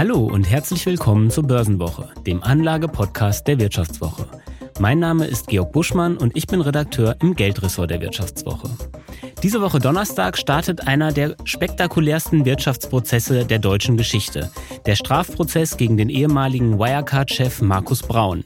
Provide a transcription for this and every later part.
Hallo und herzlich willkommen zur Börsenwoche, dem Anlage-Podcast der Wirtschaftswoche. Mein Name ist Georg Buschmann und ich bin Redakteur im Geldressort der Wirtschaftswoche. Diese Woche Donnerstag startet einer der spektakulärsten Wirtschaftsprozesse der deutschen Geschichte. Der Strafprozess gegen den ehemaligen Wirecard-Chef Markus Braun.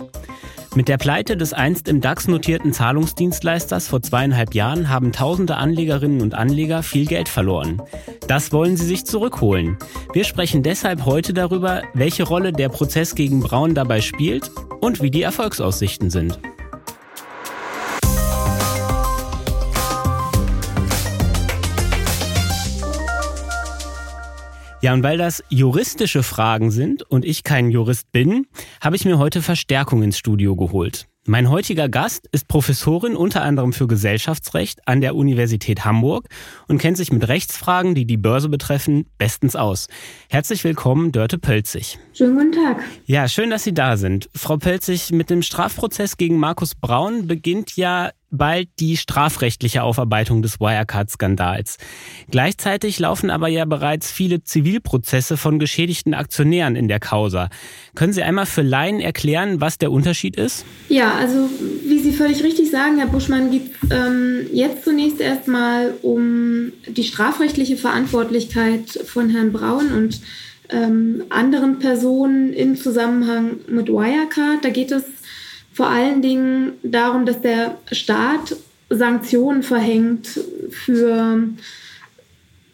Mit der Pleite des einst im DAX notierten Zahlungsdienstleisters vor zweieinhalb Jahren haben tausende Anlegerinnen und Anleger viel Geld verloren. Das wollen sie sich zurückholen. Wir sprechen deshalb heute darüber, welche Rolle der Prozess gegen Braun dabei spielt und wie die Erfolgsaussichten sind. Ja, und weil das juristische Fragen sind und ich kein Jurist bin, habe ich mir heute Verstärkung ins Studio geholt. Mein heutiger Gast ist Professorin unter anderem für Gesellschaftsrecht an der Universität Hamburg und kennt sich mit Rechtsfragen, die die Börse betreffen, bestens aus. Herzlich willkommen, Dörte Pölzig. Schönen guten Tag. Ja, schön, dass Sie da sind. Frau Pölzig, mit dem Strafprozess gegen Markus Braun beginnt ja bald die strafrechtliche Aufarbeitung des Wirecard-Skandals. Gleichzeitig laufen aber ja bereits viele Zivilprozesse von geschädigten Aktionären in der Causa. Können Sie einmal für Laien erklären, was der Unterschied ist? Ja, also wie Sie völlig richtig sagen, Herr Buschmann, geht ähm, jetzt zunächst erstmal um die strafrechtliche Verantwortlichkeit von Herrn Braun und ähm, anderen Personen im Zusammenhang mit Wirecard. Da geht es vor allen Dingen darum, dass der Staat Sanktionen verhängt für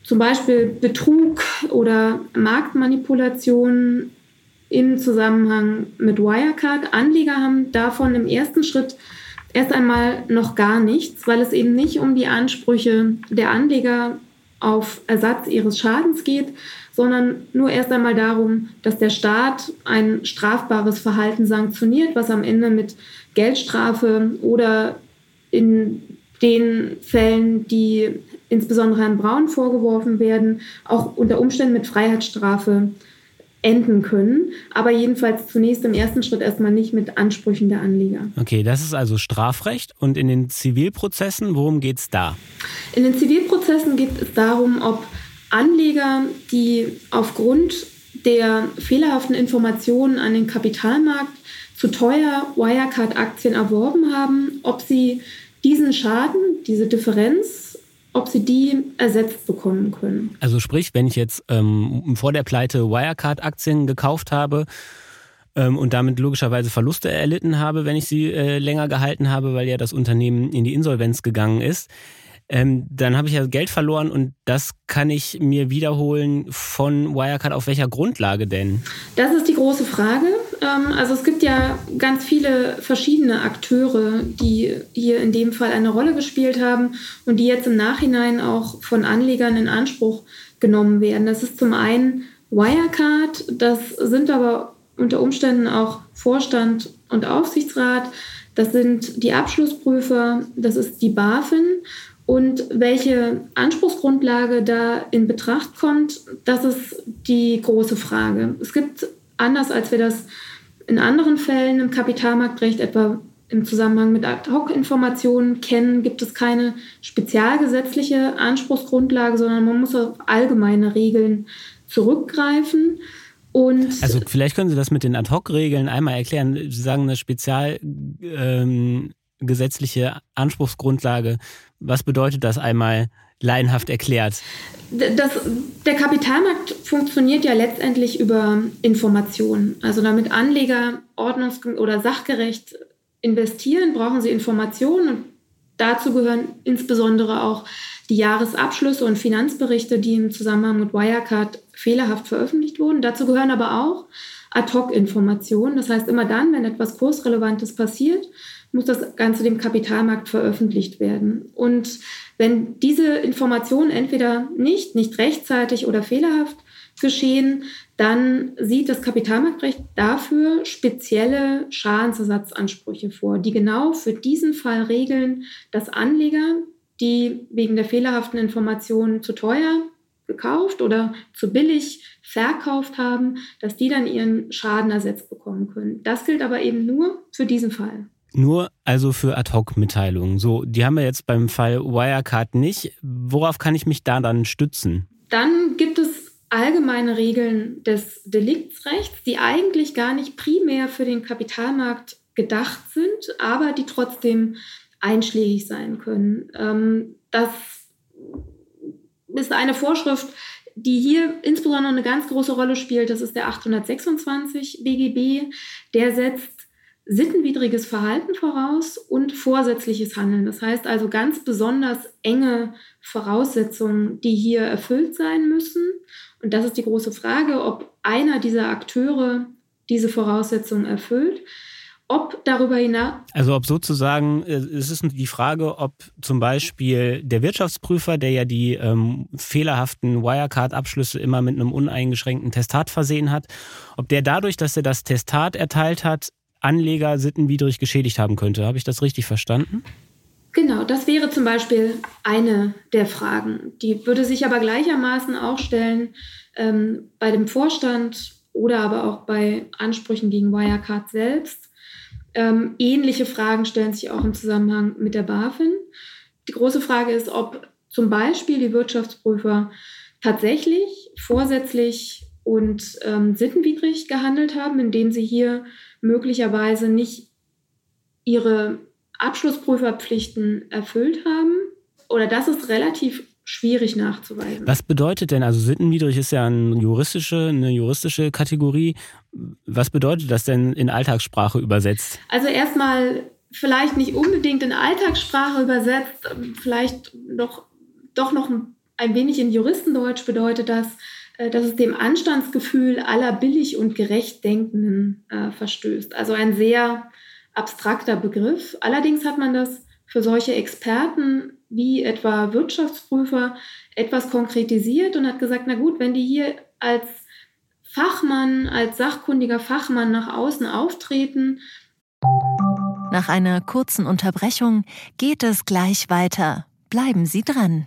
zum Beispiel Betrug oder Marktmanipulation im Zusammenhang mit Wirecard. Anleger haben davon im ersten Schritt erst einmal noch gar nichts, weil es eben nicht um die Ansprüche der Anleger auf Ersatz ihres Schadens geht, sondern nur erst einmal darum, dass der Staat ein strafbares Verhalten sanktioniert, was am Ende mit Geldstrafe oder in den Fällen, die insbesondere Herrn Braun vorgeworfen werden, auch unter Umständen mit Freiheitsstrafe enden können, aber jedenfalls zunächst im ersten Schritt erstmal nicht mit Ansprüchen der Anleger. Okay, das ist also Strafrecht. Und in den Zivilprozessen, worum geht es da? In den Zivilprozessen geht es darum, ob Anleger, die aufgrund der fehlerhaften Informationen an den Kapitalmarkt zu teuer Wirecard-Aktien erworben haben, ob sie diesen Schaden, diese Differenz, ob sie die ersetzt bekommen können. Also sprich, wenn ich jetzt ähm, vor der Pleite Wirecard-Aktien gekauft habe ähm, und damit logischerweise Verluste erlitten habe, wenn ich sie äh, länger gehalten habe, weil ja das Unternehmen in die Insolvenz gegangen ist, ähm, dann habe ich ja Geld verloren und das kann ich mir wiederholen von Wirecard. Auf welcher Grundlage denn? Das ist die große Frage. Ähm, also es gibt ja ganz viele verschiedene Akteure, die hier in dem Fall eine Rolle gespielt haben und die jetzt im Nachhinein auch von Anlegern in Anspruch genommen werden. Das ist zum einen Wirecard, das sind aber unter Umständen auch Vorstand und Aufsichtsrat, das sind die Abschlussprüfer, das ist die BaFin und welche Anspruchsgrundlage da in Betracht kommt, das ist die große Frage. Es gibt, anders als wir das in anderen Fällen im Kapitalmarktrecht, etwa im Zusammenhang mit Ad-Hoc-Informationen kennen, gibt es keine spezialgesetzliche Anspruchsgrundlage, sondern man muss auf allgemeine Regeln zurückgreifen. Und also vielleicht können Sie das mit den Ad-Hoc-Regeln einmal erklären. Sie sagen eine spezial ähm, gesetzliche Anspruchsgrundlage. Was bedeutet das einmal laienhaft erklärt? Das, der Kapitalmarkt funktioniert ja letztendlich über Informationen. Also damit Anleger ordnungs- oder sachgerecht investieren, brauchen sie Informationen und dazu gehören insbesondere auch die Jahresabschlüsse und Finanzberichte, die im Zusammenhang mit Wirecard fehlerhaft veröffentlicht wurden. Dazu gehören aber auch Ad-Hoc-Informationen. Das heißt, immer dann, wenn etwas Kursrelevantes passiert, muss das Ganze dem Kapitalmarkt veröffentlicht werden. Und wenn diese Informationen entweder nicht, nicht rechtzeitig oder fehlerhaft geschehen, dann sieht das Kapitalmarktrecht dafür spezielle Schadensersatzansprüche vor, die genau für diesen Fall regeln, dass Anleger, die wegen der fehlerhaften Informationen zu teuer gekauft oder zu billig verkauft haben, dass die dann ihren Schaden ersetzt bekommen können. Das gilt aber eben nur für diesen Fall. Nur also für Ad-Hoc-Mitteilungen. So, die haben wir jetzt beim Fall Wirecard nicht. Worauf kann ich mich da dann stützen? Dann gibt es allgemeine Regeln des Deliktsrechts, die eigentlich gar nicht primär für den Kapitalmarkt gedacht sind, aber die trotzdem einschlägig sein können. Ähm, das ist eine Vorschrift, die hier insbesondere eine ganz große Rolle spielt. Das ist der 826 BGB. Der setzt sittenwidriges Verhalten voraus und vorsätzliches Handeln. Das heißt also ganz besonders enge Voraussetzungen, die hier erfüllt sein müssen. Und das ist die große Frage, ob einer dieser Akteure diese Voraussetzungen erfüllt. Ob darüber hinaus. Also ob sozusagen, äh, es ist die Frage, ob zum Beispiel der Wirtschaftsprüfer, der ja die ähm, fehlerhaften Wirecard-Abschlüsse immer mit einem uneingeschränkten Testat versehen hat, ob der dadurch, dass er das Testat erteilt hat, Anleger sittenwidrig geschädigt haben könnte. Habe ich das richtig verstanden? Genau, das wäre zum Beispiel eine der Fragen. Die würde sich aber gleichermaßen auch stellen ähm, bei dem Vorstand oder aber auch bei Ansprüchen gegen Wirecard selbst. Ähm, ähnliche Fragen stellen sich auch im Zusammenhang mit der BaFin. Die große Frage ist, ob zum Beispiel die Wirtschaftsprüfer tatsächlich vorsätzlich und ähm, sittenwidrig gehandelt haben, indem sie hier möglicherweise nicht ihre Abschlussprüferpflichten erfüllt haben. Oder das ist relativ schwierig nachzuweisen. Was bedeutet denn, also sittenwidrig ist ja eine juristische, eine juristische Kategorie. Was bedeutet das denn in Alltagssprache übersetzt? Also erstmal vielleicht nicht unbedingt in Alltagssprache übersetzt, vielleicht doch, doch noch ein wenig in Juristendeutsch bedeutet das, dass es dem Anstandsgefühl aller billig und gerecht Denkenden äh, verstößt. Also ein sehr abstrakter Begriff. Allerdings hat man das für solche Experten wie etwa Wirtschaftsprüfer etwas konkretisiert und hat gesagt, na gut, wenn die hier als Fachmann, als sachkundiger Fachmann nach außen auftreten. Nach einer kurzen Unterbrechung geht es gleich weiter. Bleiben Sie dran.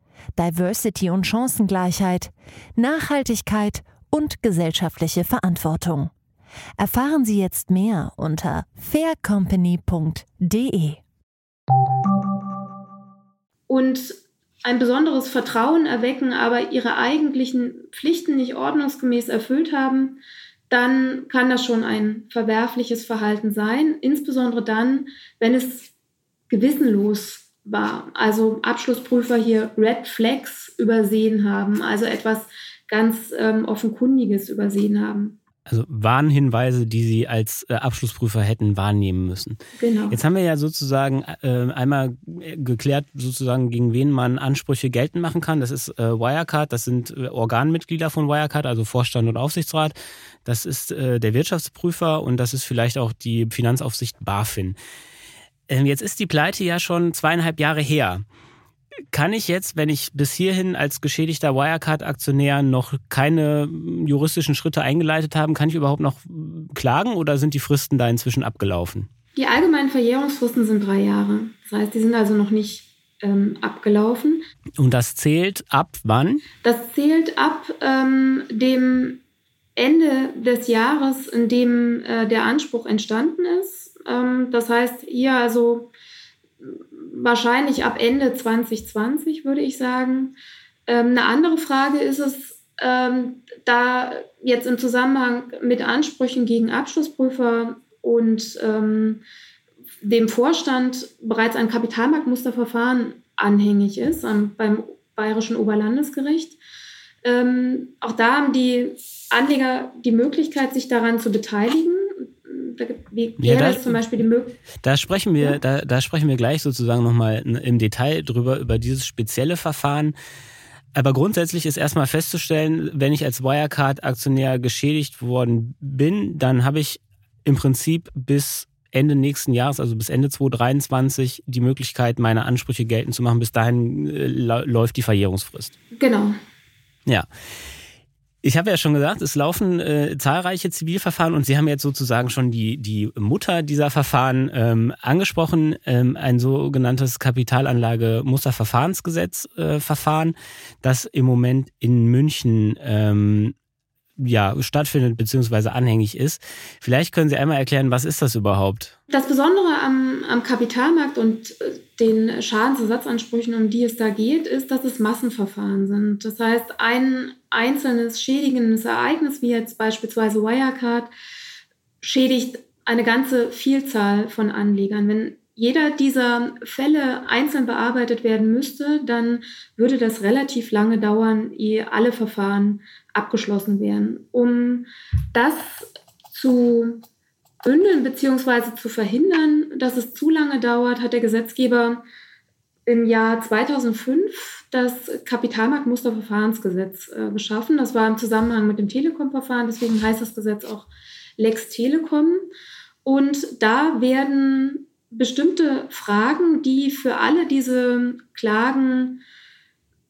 Diversity und Chancengleichheit, Nachhaltigkeit und gesellschaftliche Verantwortung. Erfahren Sie jetzt mehr unter faircompany.de. Und ein besonderes Vertrauen erwecken, aber ihre eigentlichen Pflichten nicht ordnungsgemäß erfüllt haben, dann kann das schon ein verwerfliches Verhalten sein, insbesondere dann, wenn es gewissenlos war. Also Abschlussprüfer hier Red Flags übersehen haben, also etwas ganz ähm, Offenkundiges übersehen haben. Also Warnhinweise, die Sie als äh, Abschlussprüfer hätten wahrnehmen müssen. Genau. Jetzt haben wir ja sozusagen äh, einmal geklärt, sozusagen gegen wen man Ansprüche geltend machen kann. Das ist äh, Wirecard, das sind äh, Organmitglieder von Wirecard, also Vorstand und Aufsichtsrat. Das ist äh, der Wirtschaftsprüfer und das ist vielleicht auch die Finanzaufsicht BaFin. Ähm, jetzt ist die Pleite ja schon zweieinhalb Jahre her. Kann ich jetzt, wenn ich bis hierhin als geschädigter Wirecard-Aktionär noch keine juristischen Schritte eingeleitet habe, kann ich überhaupt noch klagen oder sind die Fristen da inzwischen abgelaufen? Die allgemeinen Verjährungsfristen sind drei Jahre. Das heißt, die sind also noch nicht ähm, abgelaufen. Und das zählt ab wann? Das zählt ab ähm, dem Ende des Jahres, in dem äh, der Anspruch entstanden ist. Ähm, das heißt, hier also wahrscheinlich ab Ende 2020, würde ich sagen. Ähm, eine andere Frage ist es, ähm, da jetzt im Zusammenhang mit Ansprüchen gegen Abschlussprüfer und ähm, dem Vorstand bereits ein Kapitalmarktmusterverfahren anhängig ist am, beim Bayerischen Oberlandesgericht. Ähm, auch da haben die Anleger die Möglichkeit, sich daran zu beteiligen da wäre ja, da, zum Beispiel die Möglichkeit. Da sprechen wir, ja. da, da sprechen wir gleich sozusagen nochmal im Detail drüber, über dieses spezielle Verfahren. Aber grundsätzlich ist erstmal festzustellen, wenn ich als Wirecard-Aktionär geschädigt worden bin, dann habe ich im Prinzip bis Ende nächsten Jahres, also bis Ende 2023, die Möglichkeit, meine Ansprüche geltend zu machen. Bis dahin äh, läuft die Verjährungsfrist. Genau. Ja. Ich habe ja schon gesagt, es laufen äh, zahlreiche Zivilverfahren und Sie haben jetzt sozusagen schon die, die Mutter dieser Verfahren ähm, angesprochen, ähm, ein sogenanntes Kapitalanlage-Musterverfahrensgesetz äh, das im Moment in München ähm, ja, stattfindet bzw. anhängig ist. Vielleicht können Sie einmal erklären, was ist das überhaupt? Das Besondere am, am Kapitalmarkt und äh, den Schadensersatzansprüchen, um die es da geht, ist, dass es Massenverfahren sind. Das heißt, ein einzelnes schädigendes Ereignis, wie jetzt beispielsweise Wirecard, schädigt eine ganze Vielzahl von Anlegern. Wenn jeder dieser Fälle einzeln bearbeitet werden müsste, dann würde das relativ lange dauern, ehe alle Verfahren abgeschlossen wären. Um das zu bündeln bzw. zu verhindern, dass es zu lange dauert, hat der Gesetzgeber im Jahr 2005 das Kapitalmarktmusterverfahrensgesetz äh, geschaffen. Das war im Zusammenhang mit dem Telekom-Verfahren, deswegen heißt das Gesetz auch Lex Telekom. Und da werden bestimmte Fragen, die für alle diese Klagen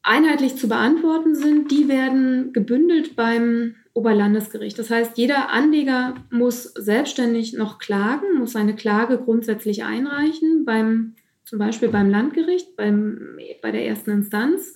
einheitlich zu beantworten sind, die werden gebündelt beim Oberlandesgericht. Das heißt, jeder Anleger muss selbstständig noch klagen, muss seine Klage grundsätzlich einreichen, beim, zum Beispiel beim Landgericht, beim, bei der ersten Instanz.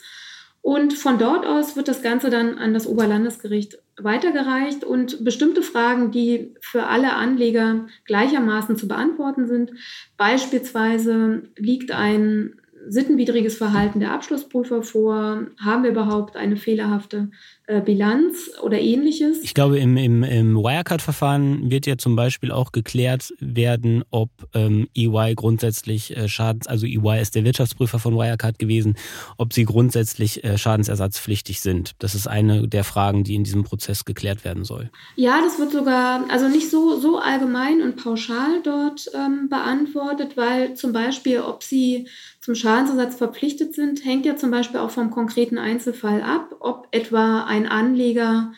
Und von dort aus wird das Ganze dann an das Oberlandesgericht weitergereicht und bestimmte Fragen, die für alle Anleger gleichermaßen zu beantworten sind. Beispielsweise liegt ein sittenwidriges Verhalten der Abschlussprüfer vor? Haben wir überhaupt eine fehlerhafte Bilanz oder ähnliches? Ich glaube, im, im, im Wirecard-Verfahren wird ja zum Beispiel auch geklärt werden, ob ähm, EY grundsätzlich äh, Schadens, also EY ist der Wirtschaftsprüfer von Wirecard gewesen, ob sie grundsätzlich äh, schadensersatzpflichtig sind. Das ist eine der Fragen, die in diesem Prozess geklärt werden soll. Ja, das wird sogar, also nicht so, so allgemein und pauschal dort ähm, beantwortet, weil zum Beispiel, ob sie zum Schadensersatz verpflichtet sind, hängt ja zum Beispiel auch vom konkreten Einzelfall ab, ob etwa ein Anleger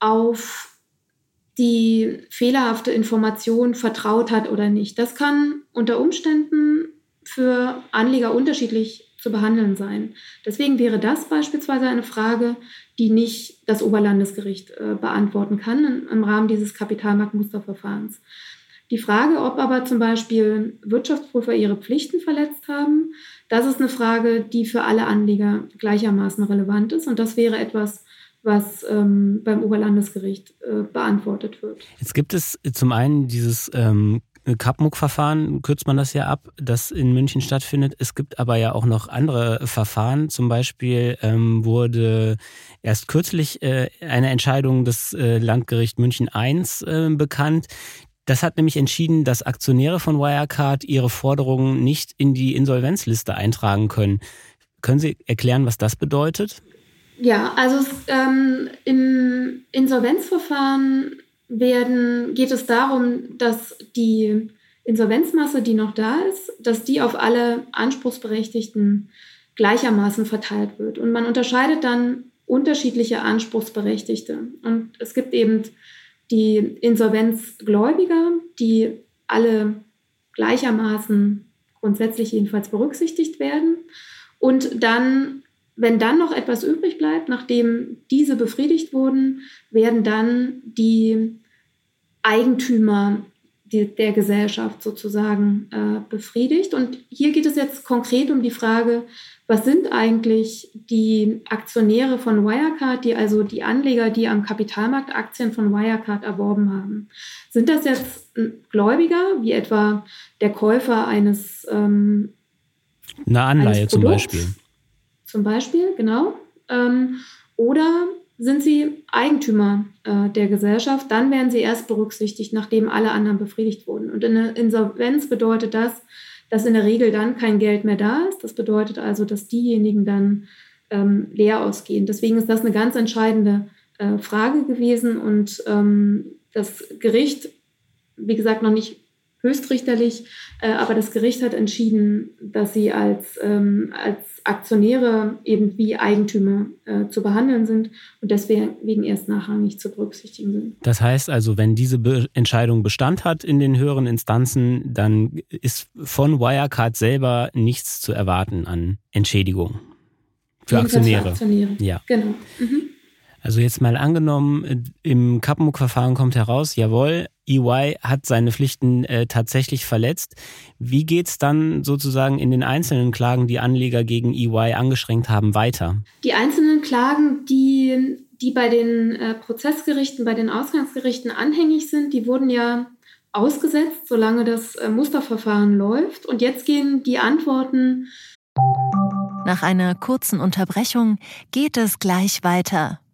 auf die fehlerhafte Information vertraut hat oder nicht. Das kann unter Umständen für Anleger unterschiedlich zu behandeln sein. Deswegen wäre das beispielsweise eine Frage, die nicht das Oberlandesgericht äh, beantworten kann im, im Rahmen dieses Kapitalmarktmusterverfahrens. Die Frage, ob aber zum Beispiel Wirtschaftsprüfer ihre Pflichten verletzt haben, das ist eine Frage, die für alle Anleger gleichermaßen relevant ist. Und das wäre etwas, was ähm, beim Oberlandesgericht äh, beantwortet wird. Jetzt gibt es zum einen dieses ähm, Kapmuck-Verfahren, kürzt man das ja ab, das in München stattfindet. Es gibt aber ja auch noch andere Verfahren. Zum Beispiel ähm, wurde erst kürzlich äh, eine Entscheidung des äh, Landgericht München I äh, bekannt, das hat nämlich entschieden, dass Aktionäre von Wirecard ihre Forderungen nicht in die Insolvenzliste eintragen können. Können Sie erklären, was das bedeutet? Ja, also ähm, im Insolvenzverfahren werden, geht es darum, dass die Insolvenzmasse, die noch da ist, dass die auf alle Anspruchsberechtigten gleichermaßen verteilt wird. Und man unterscheidet dann unterschiedliche Anspruchsberechtigte. Und es gibt eben die Insolvenzgläubiger, die alle gleichermaßen grundsätzlich jedenfalls berücksichtigt werden. Und dann, wenn dann noch etwas übrig bleibt, nachdem diese befriedigt wurden, werden dann die Eigentümer der Gesellschaft sozusagen äh, befriedigt. Und hier geht es jetzt konkret um die Frage, was sind eigentlich die Aktionäre von Wirecard, die also die Anleger, die am Kapitalmarkt Aktien von Wirecard erworben haben? Sind das jetzt Gläubiger, wie etwa der Käufer eines ähm, eine Anleihe zum Beispiel? Zum Beispiel, genau. Ähm, oder sind sie Eigentümer äh, der Gesellschaft, dann werden sie erst berücksichtigt, nachdem alle anderen befriedigt wurden. Und in der Insolvenz bedeutet das, dass in der Regel dann kein Geld mehr da ist. Das bedeutet also, dass diejenigen dann ähm, leer ausgehen. Deswegen ist das eine ganz entscheidende äh, Frage gewesen und ähm, das Gericht, wie gesagt, noch nicht höchstrichterlich, äh, aber das Gericht hat entschieden, dass sie als, ähm, als Aktionäre eben wie Eigentümer äh, zu behandeln sind und deswegen erst nachrangig zu berücksichtigen sind. Das heißt also, wenn diese Be Entscheidung Bestand hat in den höheren Instanzen, dann ist von Wirecard selber nichts zu erwarten an Entschädigung für Aktionäre. für Aktionäre. Ja. Genau. Mhm. Also jetzt mal angenommen, im Kappenmuck-Verfahren kommt heraus, jawohl, EY hat seine Pflichten äh, tatsächlich verletzt. Wie geht's dann sozusagen in den einzelnen Klagen, die Anleger gegen EY angeschränkt haben, weiter? Die einzelnen Klagen, die, die bei den äh, Prozessgerichten, bei den Ausgangsgerichten anhängig sind, die wurden ja ausgesetzt, solange das äh, Musterverfahren läuft. Und jetzt gehen die Antworten. Nach einer kurzen Unterbrechung geht es gleich weiter.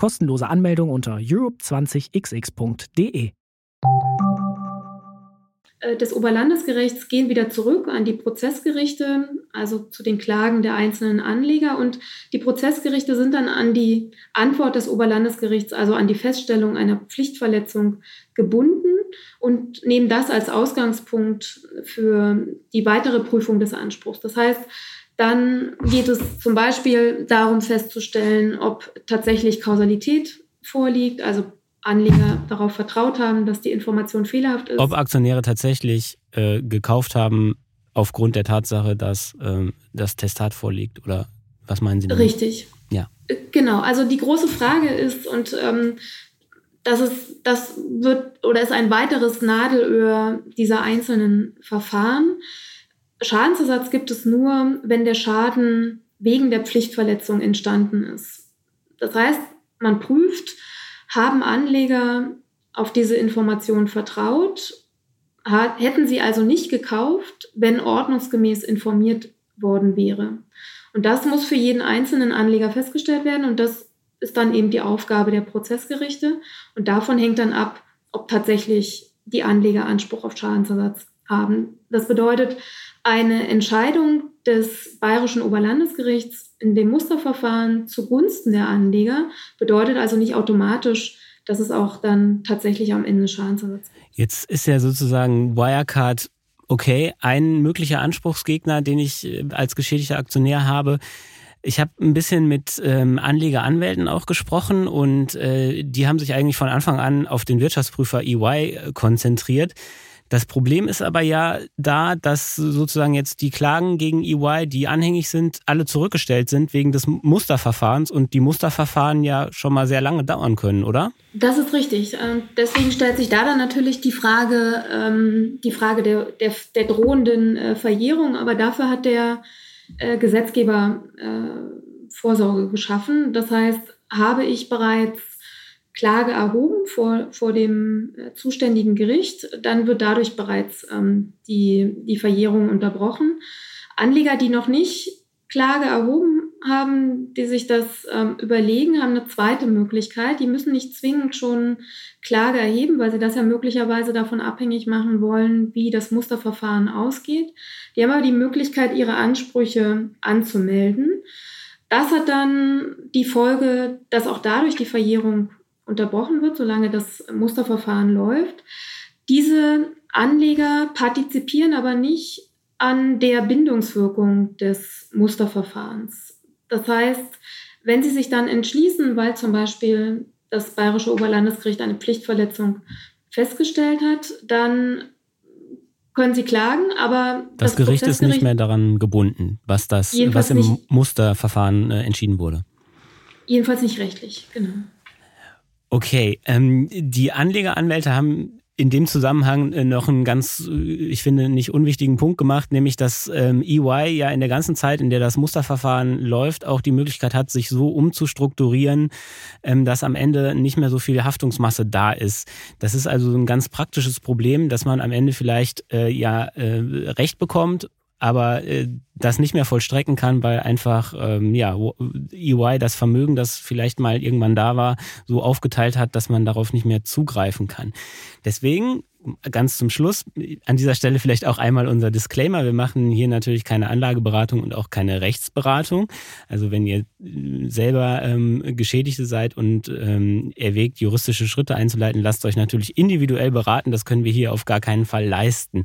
Kostenlose Anmeldung unter europe20xx.de. Äh, des Oberlandesgerichts gehen wieder zurück an die Prozessgerichte, also zu den Klagen der einzelnen Anleger. Und die Prozessgerichte sind dann an die Antwort des Oberlandesgerichts, also an die Feststellung einer Pflichtverletzung gebunden und nehmen das als Ausgangspunkt für die weitere Prüfung des Anspruchs. Das heißt, dann geht es zum Beispiel darum festzustellen, ob tatsächlich Kausalität vorliegt, also Anleger darauf vertraut haben, dass die Information fehlerhaft ist. Ob Aktionäre tatsächlich äh, gekauft haben aufgrund der Tatsache, dass äh, das Testat vorliegt oder was meinen Sie damit? Richtig. Ja. Äh, genau, also die große Frage ist, und ähm, das ist, das wird oder ist ein weiteres Nadelöhr dieser einzelnen Verfahren. Schadensersatz gibt es nur, wenn der Schaden wegen der Pflichtverletzung entstanden ist. Das heißt, man prüft, haben Anleger auf diese Information vertraut, hätten sie also nicht gekauft, wenn ordnungsgemäß informiert worden wäre. Und das muss für jeden einzelnen Anleger festgestellt werden und das ist dann eben die Aufgabe der Prozessgerichte und davon hängt dann ab, ob tatsächlich die Anleger Anspruch auf Schadensersatz haben. Das bedeutet, eine Entscheidung des Bayerischen Oberlandesgerichts in dem Musterverfahren zugunsten der Anleger bedeutet also nicht automatisch, dass es auch dann tatsächlich am Ende Schadensersatz. Jetzt ist ja sozusagen Wirecard okay, ein möglicher Anspruchsgegner, den ich äh, als geschädigter Aktionär habe. Ich habe ein bisschen mit ähm, Anlegeranwälten auch gesprochen und äh, die haben sich eigentlich von Anfang an auf den Wirtschaftsprüfer EY äh, konzentriert. Das Problem ist aber ja da, dass sozusagen jetzt die Klagen gegen EY, die anhängig sind, alle zurückgestellt sind wegen des Musterverfahrens und die Musterverfahren ja schon mal sehr lange dauern können, oder? Das ist richtig. Ähm, deswegen stellt sich da dann natürlich die Frage, ähm, die Frage der, der, der drohenden äh, Verjährung. Aber dafür hat der äh, Gesetzgeber äh, Vorsorge geschaffen. Das heißt, habe ich bereits Klage erhoben vor, vor dem äh, zuständigen Gericht, dann wird dadurch bereits ähm, die, die Verjährung unterbrochen. Anleger, die noch nicht Klage erhoben haben, die sich das ähm, überlegen, haben eine zweite Möglichkeit. Die müssen nicht zwingend schon Klage erheben, weil sie das ja möglicherweise davon abhängig machen wollen, wie das Musterverfahren ausgeht. Die haben aber die Möglichkeit, ihre Ansprüche anzumelden. Das hat dann die Folge, dass auch dadurch die Verjährung unterbrochen wird, solange das Musterverfahren läuft. Diese Anleger partizipieren aber nicht an der Bindungswirkung des Musterverfahrens. Das heißt, wenn Sie sich dann entschließen, weil zum Beispiel das Bayerische Oberlandesgericht eine Pflichtverletzung festgestellt hat, dann können Sie klagen, aber das, das Gericht ist nicht mehr daran gebunden, was das, was im Musterverfahren äh, entschieden wurde. Jedenfalls nicht rechtlich, genau. Okay, ähm, die Anlegeranwälte haben in dem Zusammenhang äh, noch einen ganz, äh, ich finde, nicht unwichtigen Punkt gemacht, nämlich dass ähm, EY ja in der ganzen Zeit, in der das Musterverfahren läuft, auch die Möglichkeit hat, sich so umzustrukturieren, ähm, dass am Ende nicht mehr so viel Haftungsmasse da ist. Das ist also ein ganz praktisches Problem, dass man am Ende vielleicht äh, ja äh, Recht bekommt aber äh, das nicht mehr vollstrecken kann, weil einfach ähm, ja EY das Vermögen, das vielleicht mal irgendwann da war, so aufgeteilt hat, dass man darauf nicht mehr zugreifen kann. Deswegen ganz zum Schluss an dieser Stelle vielleicht auch einmal unser Disclaimer. Wir machen hier natürlich keine Anlageberatung und auch keine Rechtsberatung. Also wenn ihr äh, selber ähm, Geschädigte seid und ähm, erwägt, juristische Schritte einzuleiten, lasst euch natürlich individuell beraten. Das können wir hier auf gar keinen Fall leisten.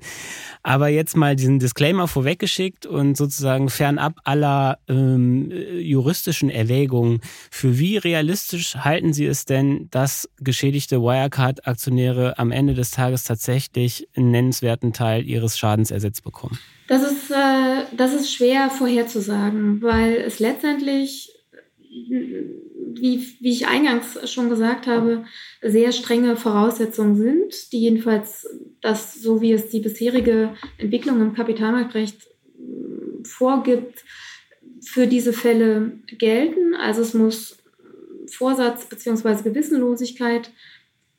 Aber jetzt mal diesen Disclaimer vorweggeschickt und sozusagen fernab aller ähm, juristischen Erwägungen. Für wie realistisch halten Sie es denn, dass geschädigte Wirecard-Aktionäre am Ende des Tages tatsächlich einen nennenswerten Teil ihres Schadens ersetzt bekommen? Das ist, äh, das ist schwer vorherzusagen, weil es letztendlich, wie, wie ich eingangs schon gesagt habe, sehr strenge Voraussetzungen sind, die jedenfalls das, so wie es die bisherige Entwicklung im Kapitalmarktrecht äh, vorgibt, für diese Fälle gelten. Also es muss Vorsatz bzw. Gewissenlosigkeit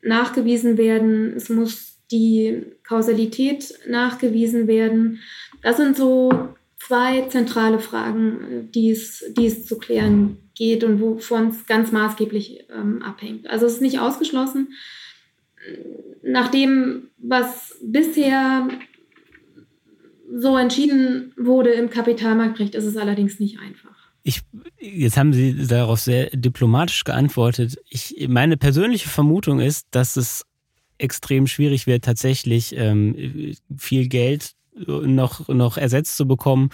nachgewiesen werden. Es muss die Kausalität nachgewiesen werden. Das sind so zwei zentrale Fragen, die es, die es zu klären geht und wovon es ganz maßgeblich ähm, abhängt. Also es ist nicht ausgeschlossen. Nach dem, was bisher so entschieden wurde im Kapitalmarktrecht, ist es allerdings nicht einfach. Ich, jetzt haben Sie darauf sehr diplomatisch geantwortet. Ich, meine persönliche Vermutung ist, dass es extrem schwierig wird, tatsächlich ähm, viel Geld noch, noch ersetzt zu bekommen.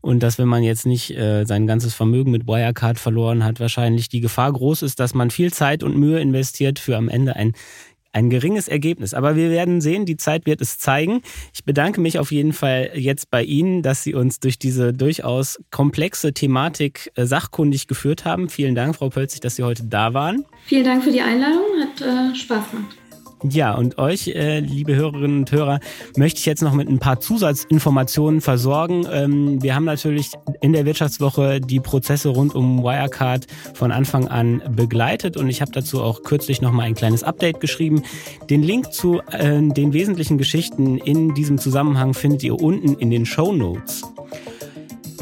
Und dass, wenn man jetzt nicht äh, sein ganzes Vermögen mit Wirecard verloren hat, wahrscheinlich die Gefahr groß ist, dass man viel Zeit und Mühe investiert für am Ende ein ein geringes Ergebnis. Aber wir werden sehen, die Zeit wird es zeigen. Ich bedanke mich auf jeden Fall jetzt bei Ihnen, dass Sie uns durch diese durchaus komplexe Thematik äh, sachkundig geführt haben. Vielen Dank, Frau Pölzig, dass Sie heute da waren. Vielen Dank für die Einladung. Hat äh, Spaß gemacht. Ja, und euch, äh, liebe Hörerinnen und Hörer, möchte ich jetzt noch mit ein paar Zusatzinformationen versorgen. Ähm, wir haben natürlich in der Wirtschaftswoche die Prozesse rund um Wirecard von Anfang an begleitet und ich habe dazu auch kürzlich noch mal ein kleines Update geschrieben. Den Link zu äh, den wesentlichen Geschichten in diesem Zusammenhang findet ihr unten in den Show Notes.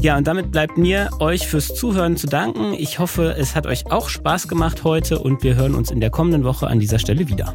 Ja, und damit bleibt mir, euch fürs Zuhören zu danken. Ich hoffe, es hat euch auch Spaß gemacht heute und wir hören uns in der kommenden Woche an dieser Stelle wieder.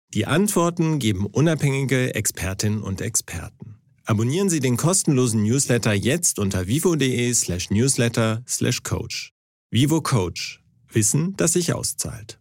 Die Antworten geben unabhängige Expertinnen und Experten. Abonnieren Sie den kostenlosen Newsletter jetzt unter vivo.de slash newsletter slash coach. Vivo Coach. Wissen, das sich auszahlt.